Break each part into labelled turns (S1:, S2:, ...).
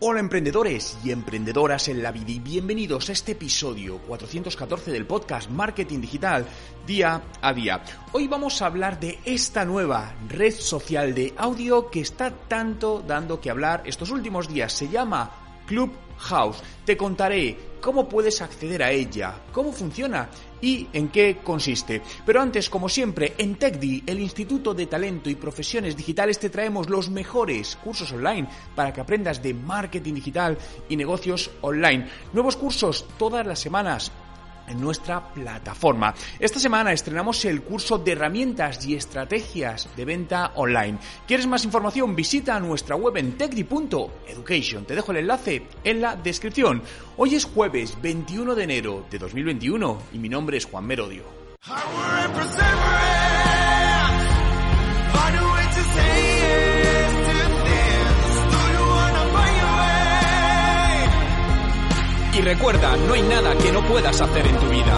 S1: Hola emprendedores y emprendedoras en la vida y bienvenidos a este episodio 414 del podcast Marketing Digital día a día. Hoy vamos a hablar de esta nueva red social de audio que está tanto dando que hablar estos últimos días. Se llama Clubhouse. Te contaré cómo puedes acceder a ella, cómo funciona y en qué consiste. Pero antes, como siempre, en TechDi, el Instituto de Talento y Profesiones Digitales, te traemos los mejores cursos online para que aprendas de marketing digital y negocios online. Nuevos cursos todas las semanas en nuestra plataforma. Esta semana estrenamos el curso de herramientas y estrategias de venta online. ¿Quieres más información? Visita nuestra web en techdi.education. Te dejo el enlace en la descripción. Hoy es jueves 21 de enero de 2021 y mi nombre es Juan Merodio. Y recuerda, no hay nada que no puedas hacer en tu vida.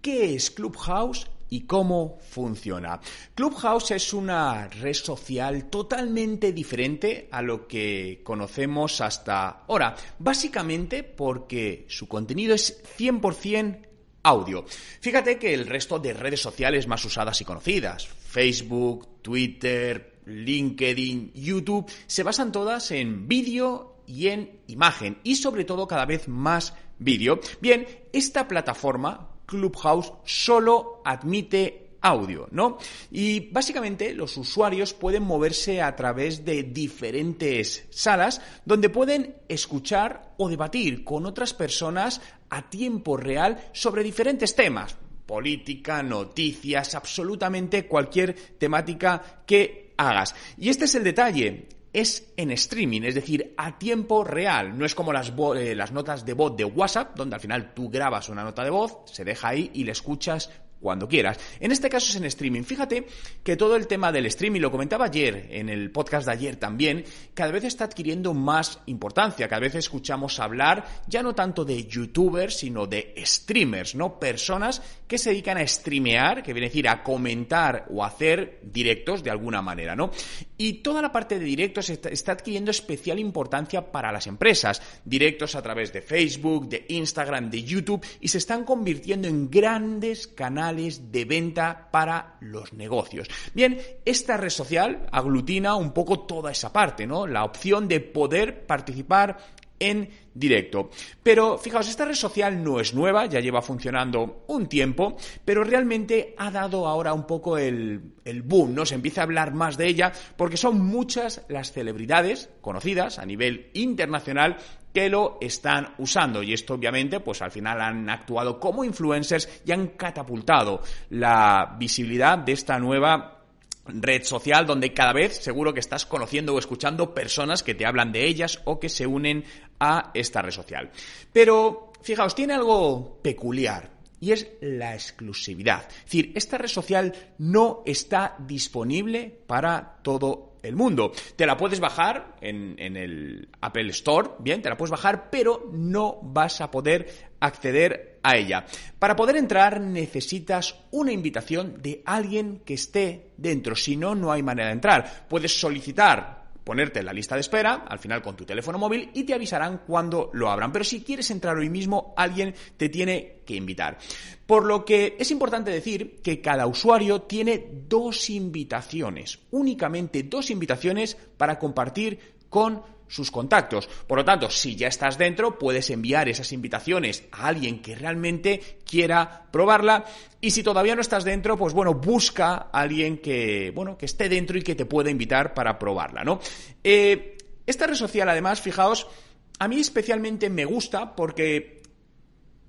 S1: ¿Qué es Clubhouse? y cómo funciona. Clubhouse es una red social totalmente diferente a lo que conocemos hasta ahora, básicamente porque su contenido es 100% audio. Fíjate que el resto de redes sociales más usadas y conocidas, Facebook, Twitter, LinkedIn, YouTube, se basan todas en vídeo y en imagen y sobre todo cada vez más vídeo. Bien, esta plataforma Clubhouse solo admite audio, ¿no? Y básicamente los usuarios pueden moverse a través de diferentes salas donde pueden escuchar o debatir con otras personas a tiempo real sobre diferentes temas. Política, noticias, absolutamente cualquier temática que hagas. Y este es el detalle es en streaming, es decir, a tiempo real. No es como las, eh, las notas de voz de WhatsApp, donde al final tú grabas una nota de voz, se deja ahí y le escuchas cuando quieras. En este caso es en streaming. Fíjate que todo el tema del streaming, lo comentaba ayer en el podcast de ayer también, cada vez está adquiriendo más importancia. Cada vez escuchamos hablar ya no tanto de youtubers, sino de streamers, ¿no? Personas que se dedican a streamear, que viene a decir a comentar o hacer directos de alguna manera, ¿no? Y toda la parte de directos está, adquiriendo especial importancia para las empresas. Directos a través de Facebook, de Instagram, de YouTube y se están convirtiendo en grandes canales de venta para los negocios. Bien, esta red social aglutina un poco toda esa parte, ¿no? La opción de poder participar en directo. Pero fijaos, esta red social no es nueva, ya lleva funcionando un tiempo, pero realmente ha dado ahora un poco el, el, boom, ¿no? Se empieza a hablar más de ella porque son muchas las celebridades conocidas a nivel internacional que lo están usando y esto obviamente pues al final han actuado como influencers y han catapultado la visibilidad de esta nueva red social donde cada vez seguro que estás conociendo o escuchando personas que te hablan de ellas o que se unen a esta red social. Pero fijaos, tiene algo peculiar y es la exclusividad. Es decir, esta red social no está disponible para todo el mundo. Te la puedes bajar en, en, el Apple Store, bien, te la puedes bajar, pero no vas a poder acceder a ella. Para poder entrar necesitas una invitación de alguien que esté dentro, si no, no hay manera de entrar. Puedes solicitar ponerte en la lista de espera, al final con tu teléfono móvil, y te avisarán cuando lo abran. Pero si quieres entrar hoy mismo, alguien te tiene que invitar. Por lo que es importante decir que cada usuario tiene dos invitaciones, únicamente dos invitaciones para compartir con sus contactos. Por lo tanto, si ya estás dentro, puedes enviar esas invitaciones a alguien que realmente quiera probarla. Y si todavía no estás dentro, pues bueno, busca a alguien que, bueno, que esté dentro y que te pueda invitar para probarla, ¿no? Eh, esta red social, además, fijaos, a mí especialmente me gusta porque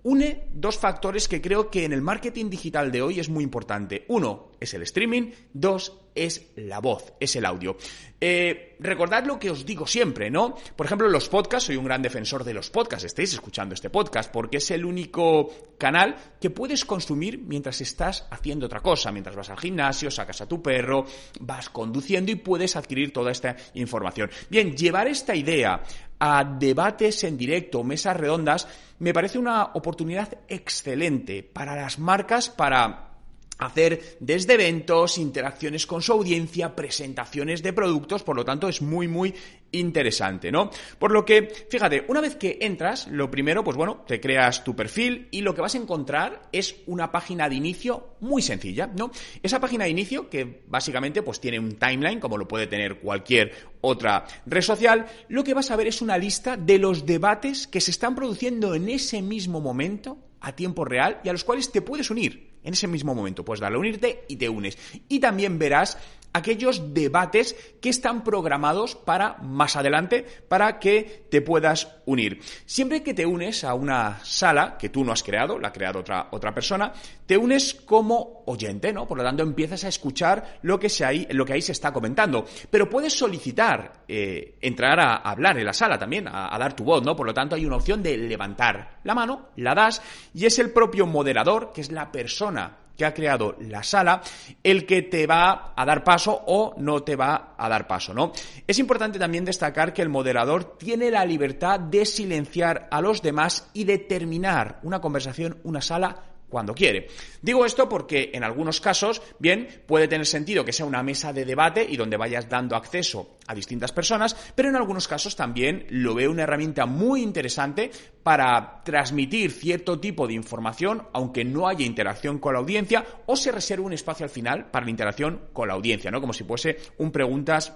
S1: une dos factores que creo que en el marketing digital de hoy es muy importante. Uno es el streaming, dos es la voz, es el audio. Eh, recordad lo que os digo siempre, ¿no? Por ejemplo, los podcasts, soy un gran defensor de los podcasts, estáis escuchando este podcast, porque es el único canal que puedes consumir mientras estás haciendo otra cosa, mientras vas al gimnasio, sacas a tu perro, vas conduciendo y puedes adquirir toda esta información. Bien, llevar esta idea a debates en directo, mesas redondas, me parece una oportunidad excelente para las marcas para hacer desde eventos, interacciones con su audiencia, presentaciones de productos, por lo tanto es muy muy interesante, ¿no? Por lo que, fíjate, una vez que entras, lo primero, pues bueno, te creas tu perfil y lo que vas a encontrar es una página de inicio muy sencilla, ¿no? Esa página de inicio que básicamente pues tiene un timeline, como lo puede tener cualquier otra red social, lo que vas a ver es una lista de los debates que se están produciendo en ese mismo momento a tiempo real y a los cuales te puedes unir en ese mismo momento. Puedes darle a unirte y te unes. Y también verás aquellos debates que están programados para más adelante, para que te puedas unir. Siempre que te unes a una sala que tú no has creado, la ha creado otra, otra persona, te unes como oyente, ¿no? Por lo tanto, empiezas a escuchar lo que, se ahí, lo que ahí se está comentando. Pero puedes solicitar eh, entrar a, hablar en la sala también, a, a dar tu voz, ¿no? Por lo tanto, hay una opción de levantar la mano, la das, y es el propio moderador, que es la persona que ha creado la sala el que te va a dar paso o no te va a dar paso, ¿no? Es importante también destacar que el moderador tiene la libertad de silenciar a los demás y de terminar una conversación, una sala cuando quiere. Digo esto porque en algunos casos, bien, puede tener sentido que sea una mesa de debate y donde vayas dando acceso a distintas personas, pero en algunos casos también lo veo una herramienta muy interesante para transmitir cierto tipo de información, aunque no haya interacción con la audiencia, o se reserve un espacio al final para la interacción con la audiencia, ¿no? Como si fuese un preguntas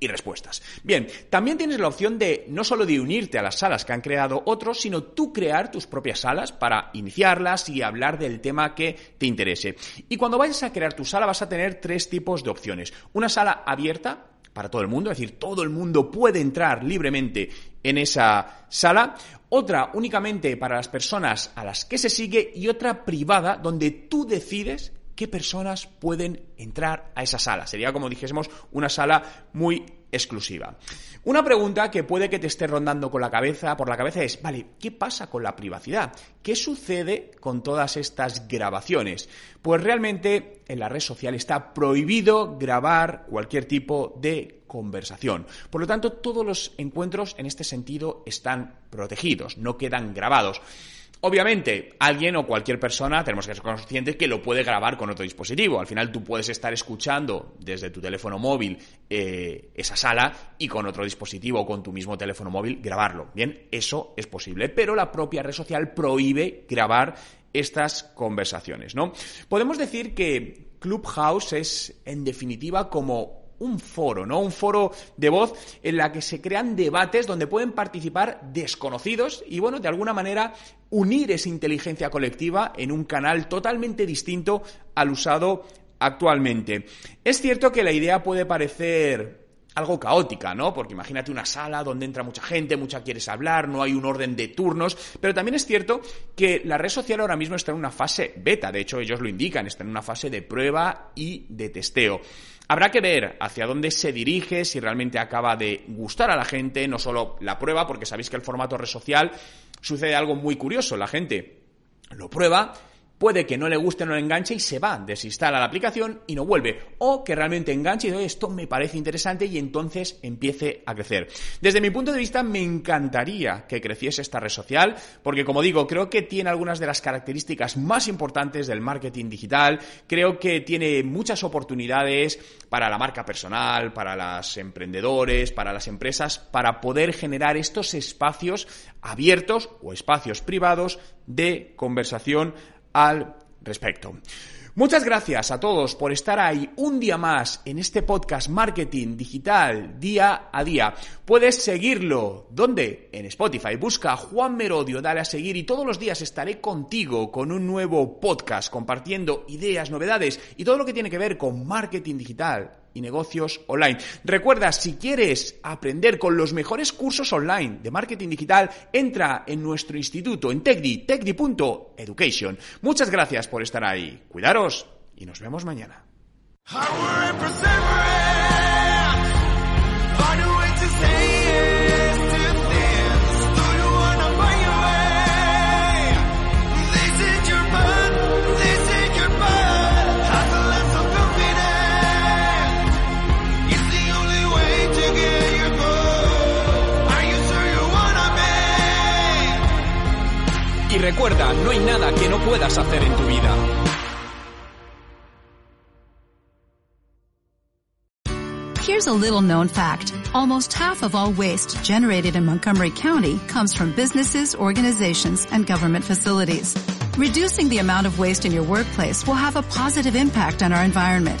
S1: y respuestas. Bien, también tienes la opción de no solo unirte a las salas que han creado otros, sino tú crear tus propias salas para iniciarlas y hablar del tema que te interese. Y cuando vayas a crear tu sala vas a tener tres tipos de opciones. Una sala abierta para todo el mundo, es decir, todo el mundo puede entrar libremente en esa sala. Otra únicamente para las personas a las que se sigue y otra privada donde tú decides qué personas pueden entrar a esa sala. Sería, como dijésemos, una sala muy exclusiva. Una pregunta que puede que te esté rondando con la cabeza, por la cabeza es, vale, ¿qué pasa con la privacidad? ¿Qué sucede con todas estas grabaciones? Pues realmente en la red social está prohibido grabar cualquier tipo de conversación. Por lo tanto, todos los encuentros en este sentido están protegidos, no quedan grabados. Obviamente, alguien o cualquier persona tenemos que ser conscientes que lo puede grabar con otro dispositivo. Al final tú puedes estar escuchando desde tu teléfono móvil eh, esa sala y con otro dispositivo o con tu mismo teléfono móvil grabarlo. Bien, eso es posible, pero la propia red social prohíbe grabar estas conversaciones, ¿no? Podemos decir que Clubhouse es, en definitiva, como un foro, ¿no? Un foro de voz en la que se crean debates donde pueden participar desconocidos y, bueno, de alguna manera unir esa inteligencia colectiva en un canal totalmente distinto al usado actualmente. Es cierto que la idea puede parecer algo caótica, ¿no? Porque imagínate una sala donde entra mucha gente, mucha quieres hablar, no hay un orden de turnos, pero también es cierto que la red social ahora mismo está en una fase beta, de hecho ellos lo indican, está en una fase de prueba y de testeo. Habrá que ver hacia dónde se dirige, si realmente acaba de gustar a la gente, no solo la prueba, porque sabéis que el formato red social sucede algo muy curioso, la gente lo prueba, puede que no le guste, no le enganche y se va, desinstala la aplicación y no vuelve. O que realmente enganche y dice, esto me parece interesante y entonces empiece a crecer. Desde mi punto de vista, me encantaría que creciese esta red social, porque como digo, creo que tiene algunas de las características más importantes del marketing digital. Creo que tiene muchas oportunidades para la marca personal, para los emprendedores, para las empresas, para poder generar estos espacios abiertos o espacios privados de conversación al respecto. Muchas gracias a todos por estar ahí un día más en este podcast Marketing Digital día a día. Puedes seguirlo. ¿Dónde? En Spotify. Busca Juan Merodio, dale a seguir y todos los días estaré contigo con un nuevo podcast compartiendo ideas, novedades y todo lo que tiene que ver con marketing digital
S2: y negocios online. Recuerda, si quieres aprender con los mejores cursos online de marketing digital, entra en nuestro instituto en TechDi, techdi.education. Muchas gracias por estar ahí. Cuidaros y nos vemos mañana.
S1: Recuerda, no hay nada que no puedas hacer en tu vida.
S3: Here's a little known fact. Almost half of all waste generated in Montgomery County comes from businesses, organizations, and government facilities. Reducing the amount of waste in your workplace will have a positive impact on our environment.